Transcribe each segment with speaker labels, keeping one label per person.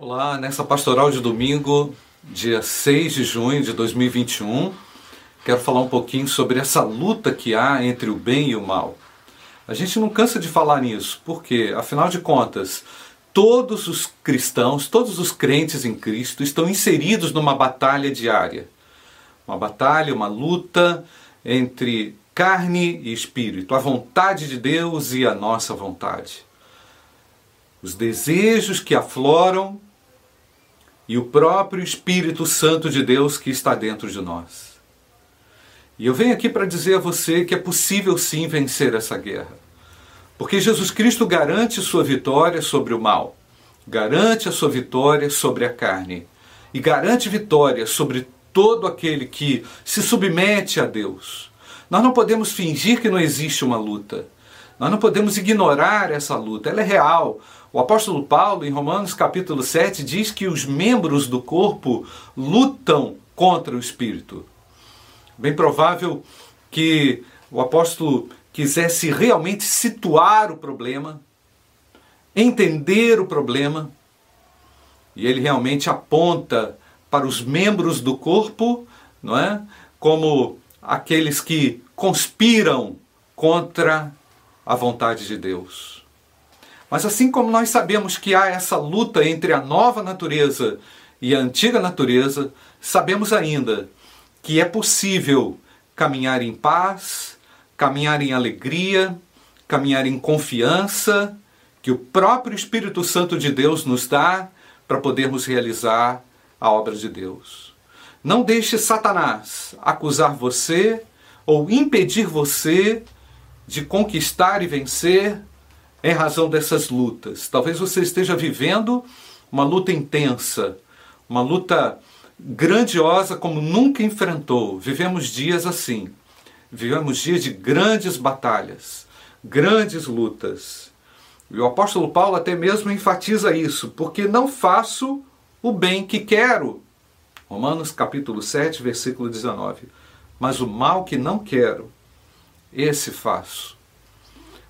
Speaker 1: Olá, nessa pastoral de domingo, dia 6 de junho de 2021, quero falar um pouquinho sobre essa luta que há entre o bem e o mal. A gente não cansa de falar nisso, porque, afinal de contas, todos os cristãos, todos os crentes em Cristo estão inseridos numa batalha diária. Uma batalha, uma luta entre carne e espírito, a vontade de Deus e a nossa vontade. Os desejos que afloram e o próprio Espírito Santo de Deus que está dentro de nós. E eu venho aqui para dizer a você que é possível sim vencer essa guerra. Porque Jesus Cristo garante sua vitória sobre o mal, garante a sua vitória sobre a carne e garante vitória sobre todo aquele que se submete a Deus. Nós não podemos fingir que não existe uma luta. Nós não podemos ignorar essa luta, ela é real. O apóstolo Paulo, em Romanos capítulo 7, diz que os membros do corpo lutam contra o espírito. Bem provável que o apóstolo quisesse realmente situar o problema, entender o problema, e ele realmente aponta para os membros do corpo, não é? Como aqueles que conspiram contra a vontade de Deus. Mas assim como nós sabemos que há essa luta entre a nova natureza e a antiga natureza, sabemos ainda que é possível caminhar em paz, caminhar em alegria, caminhar em confiança, que o próprio Espírito Santo de Deus nos dá para podermos realizar a obra de Deus. Não deixe Satanás acusar você ou impedir você de conquistar e vencer em razão dessas lutas. Talvez você esteja vivendo uma luta intensa, uma luta grandiosa como nunca enfrentou. Vivemos dias assim. Vivemos dias de grandes batalhas, grandes lutas. E o apóstolo Paulo até mesmo enfatiza isso, porque não faço o bem que quero. Romanos capítulo 7, versículo 19. Mas o mal que não quero, esse faço.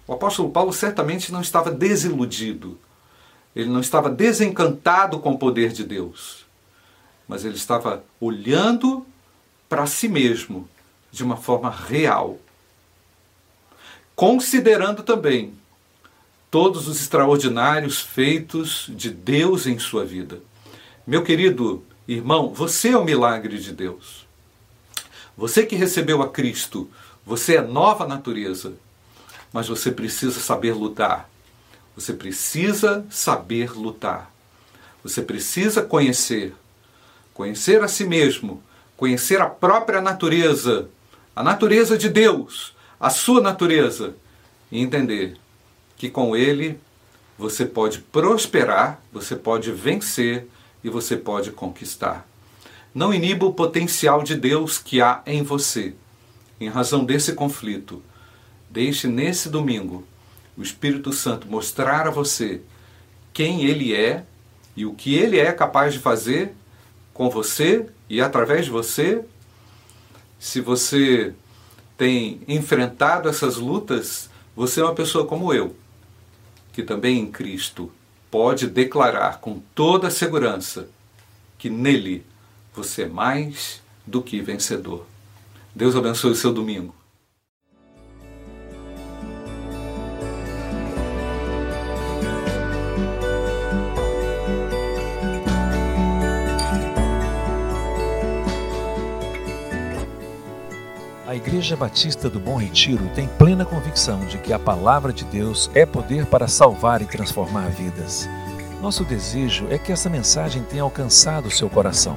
Speaker 1: O apóstolo Paulo certamente não estava desiludido, ele não estava desencantado com o poder de Deus, mas ele estava olhando para si mesmo de uma forma real, considerando também todos os extraordinários feitos de Deus em sua vida. Meu querido irmão, você é o milagre de Deus. Você que recebeu a Cristo, você é nova natureza mas você precisa saber lutar. Você precisa saber lutar. Você precisa conhecer. Conhecer a si mesmo, conhecer a própria natureza, a natureza de Deus, a sua natureza, e entender que com Ele você pode prosperar, você pode vencer e você pode conquistar. Não iniba o potencial de Deus que há em você. Em razão desse conflito, Deixe nesse domingo o Espírito Santo mostrar a você quem ele é e o que ele é capaz de fazer com você e através de você. Se você tem enfrentado essas lutas, você é uma pessoa como eu, que também em Cristo pode declarar com toda segurança que nele você é mais do que vencedor. Deus abençoe o seu domingo.
Speaker 2: A Igreja Batista do Bom Retiro tem plena convicção de que a palavra de Deus é poder para salvar e transformar vidas. Nosso desejo é que essa mensagem tenha alcançado seu coração.